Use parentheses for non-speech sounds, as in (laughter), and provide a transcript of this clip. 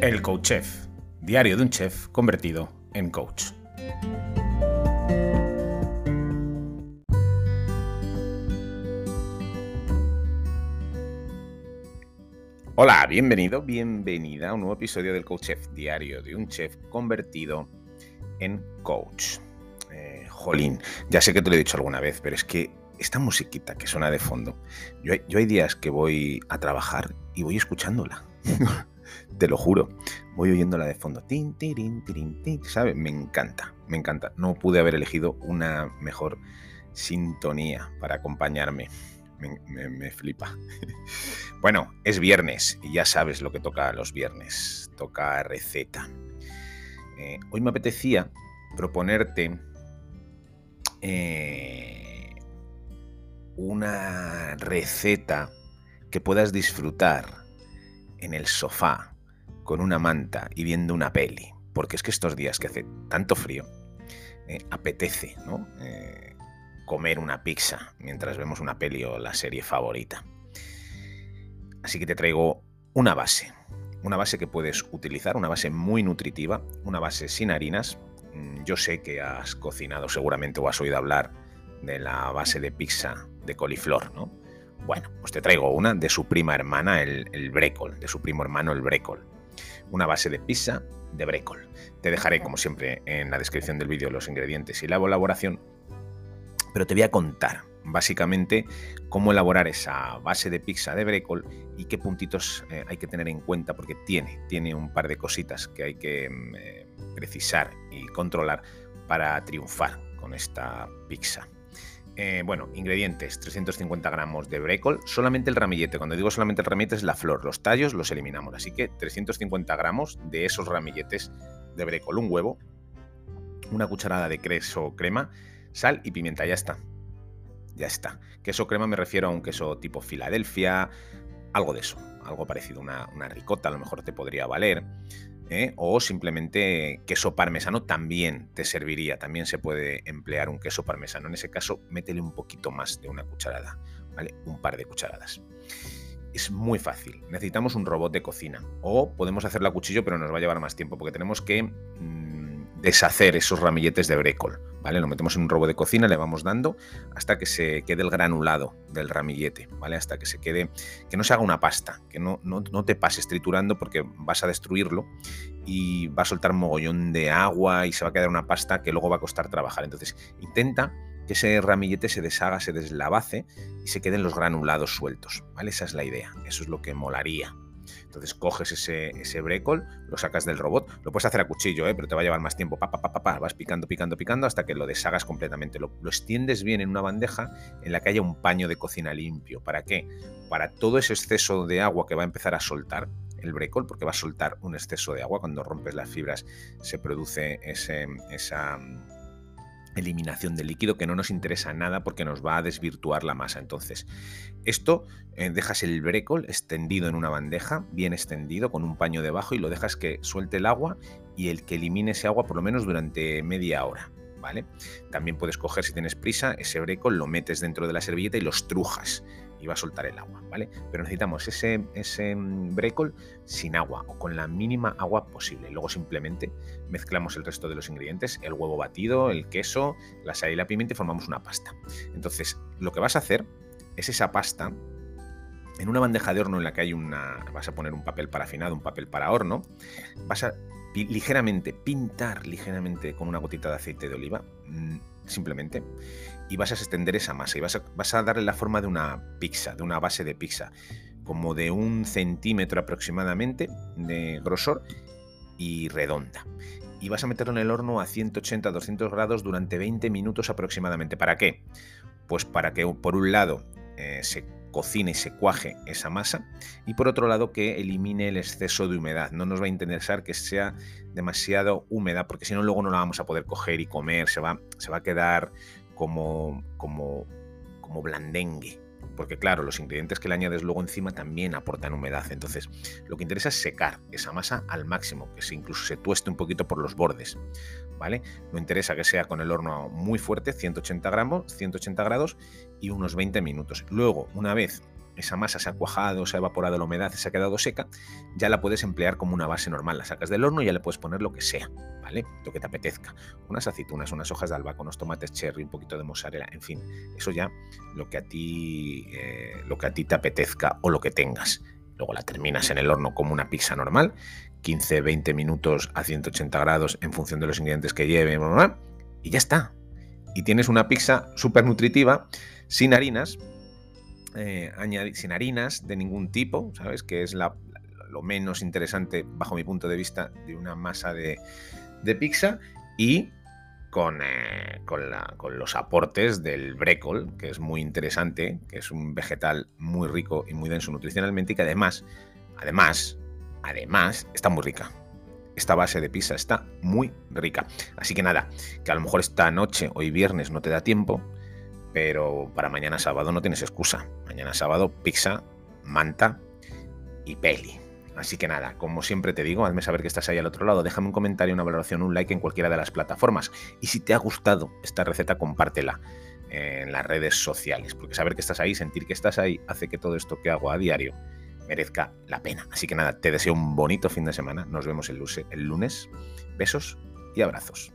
El Coach Chef, diario de un chef convertido en coach. Hola, bienvenido, bienvenida a un nuevo episodio del Coach Chef, diario de un chef convertido en coach. Eh, jolín, ya sé que te lo he dicho alguna vez, pero es que esta musiquita que suena de fondo, yo yo hay días que voy a trabajar y voy escuchándola. (laughs) te lo juro, voy oyéndola de fondo. Tin. Me encanta, me encanta. No pude haber elegido una mejor sintonía para acompañarme. Me, me flipa. (laughs) bueno, es viernes y ya sabes lo que toca los viernes. Toca receta. Eh, hoy me apetecía proponerte eh, una receta que puedas disfrutar en el sofá con una manta y viendo una peli, porque es que estos días que hace tanto frío, eh, apetece ¿no? comer una pizza mientras vemos una peli o la serie favorita. Así que te traigo una base, una base que puedes utilizar, una base muy nutritiva, una base sin harinas. Mm, yo sé que has cocinado seguramente o has oído hablar de la base de pizza de coliflor, ¿no? Bueno, pues te traigo una de su prima hermana, el, brécol, de su primo hermano, el brécol. Una base de pizza de brécol. Te dejaré, como siempre, en la descripción del vídeo los ingredientes y la elaboración, pero te voy a contar básicamente cómo elaborar esa base de pizza de brécol y qué puntitos eh, hay que tener en cuenta porque tiene, tiene un par de cositas que hay que mm, eh, precisar y controlar para triunfar con esta pizza. Eh, bueno, ingredientes, 350 gramos de brécol, solamente el ramillete, cuando digo solamente el ramillete es la flor, los tallos los eliminamos, así que 350 gramos de esos ramilletes de brécol, un huevo, una cucharada de queso crema, sal y pimienta, ya está. Ya está. Queso crema me refiero a un queso tipo Filadelfia, algo de eso, algo parecido, una, una ricota a lo mejor te podría valer. ¿Eh? O simplemente queso parmesano también te serviría, también se puede emplear un queso parmesano. En ese caso, métele un poquito más de una cucharada, ¿vale? Un par de cucharadas. Es muy fácil. Necesitamos un robot de cocina. O podemos hacerlo a cuchillo, pero nos va a llevar más tiempo porque tenemos que mm, deshacer esos ramilletes de brécol. ¿Vale? Lo metemos en un robo de cocina, le vamos dando hasta que se quede el granulado del ramillete, ¿vale? Hasta que se quede, que no se haga una pasta, que no, no, te pases triturando porque vas a destruirlo y va a soltar un mogollón de agua y se va a quedar una pasta que luego va a costar trabajar. Entonces, intenta que ese ramillete se deshaga, se deslavace y se queden los granulados sueltos, ¿vale? Esa es la idea, eso es lo que molaría. Entonces coges ese, ese brécol, lo sacas del robot, lo puedes hacer a cuchillo, ¿eh? pero te va a llevar más tiempo. Pa, vas picando, picando, picando hasta que lo deshagas completamente. Lo, lo extiendes bien en una bandeja en la que haya un paño de cocina limpio. ¿Para qué? Para todo ese exceso de agua que va a empezar a soltar el brécol, porque va a soltar un exceso de agua. Cuando rompes las fibras se produce ese, esa eliminación de líquido que no nos interesa nada porque nos va a desvirtuar la masa. Entonces, esto eh, dejas el brécol extendido en una bandeja, bien extendido, con un paño debajo y lo dejas que suelte el agua y el que elimine ese agua por lo menos durante media hora. ¿Vale? También puedes coger, si tienes prisa, ese brécol, lo metes dentro de la servilleta y los trujas y va a soltar el agua, ¿vale? Pero necesitamos ese, ese mm, brécol sin agua o con la mínima agua posible. Luego simplemente mezclamos el resto de los ingredientes, el huevo batido, el queso, la sal y la pimienta y formamos una pasta. Entonces, lo que vas a hacer es esa pasta en una bandeja de horno en la que hay una, vas a poner un papel parafinado, un papel para horno, vas a ligeramente pintar ligeramente con una gotita de aceite de oliva, mm, simplemente, y vas a extender esa masa y vas a, vas a darle la forma de una pizza, de una base de pizza, como de un centímetro aproximadamente de grosor y redonda. Y vas a meterlo en el horno a 180-200 grados durante 20 minutos aproximadamente. ¿Para qué? Pues para que por un lado eh, se cocine y se cuaje esa masa y por otro lado que elimine el exceso de humedad. No nos va a interesar que sea demasiado húmeda porque si no luego no la vamos a poder coger y comer, se va, se va a quedar como, como, como blandengue. Porque claro, los ingredientes que le añades luego encima también aportan humedad. Entonces, lo que interesa es secar esa masa al máximo, que incluso se tueste un poquito por los bordes. ¿Vale? No interesa que sea con el horno muy fuerte, 180 gramos, 180 grados y unos 20 minutos. Luego, una vez esa masa se ha cuajado, se ha evaporado la humedad, se ha quedado seca, ya la puedes emplear como una base normal. La sacas del horno y ya le puedes poner lo que sea, ¿vale? Lo que te apetezca. Unas aceitunas, unas hojas de albahaca, unos tomates cherry, un poquito de mozzarella, en fin, eso ya lo que a ti, eh, lo que a ti te apetezca o lo que tengas. Luego la terminas en el horno como una pizza normal, 15-20 minutos a 180 grados en función de los ingredientes que lleve, y ya está. Y tienes una pizza súper nutritiva, sin harinas, eh, sin harinas de ningún tipo, ¿sabes? Que es la, lo menos interesante, bajo mi punto de vista, de una masa de, pizza. Y con, eh, con, la, con, los aportes del brécol, que es muy interesante, que es un vegetal muy rico y muy denso nutricionalmente y que además, además, además, está muy rica. Esta base de pizza está muy rica. Así que nada, que a lo mejor esta noche, hoy viernes, no te da tiempo, pero para mañana sábado no tienes excusa. Mañana sábado, pizza, manta y peli. Así que nada, como siempre te digo, hazme saber que estás ahí al otro lado, déjame un comentario, una valoración, un like en cualquiera de las plataformas. Y si te ha gustado esta receta, compártela en las redes sociales, porque saber que estás ahí, sentir que estás ahí, hace que todo esto que hago a diario merezca la pena. Así que nada, te deseo un bonito fin de semana. Nos vemos el lunes. Besos y abrazos.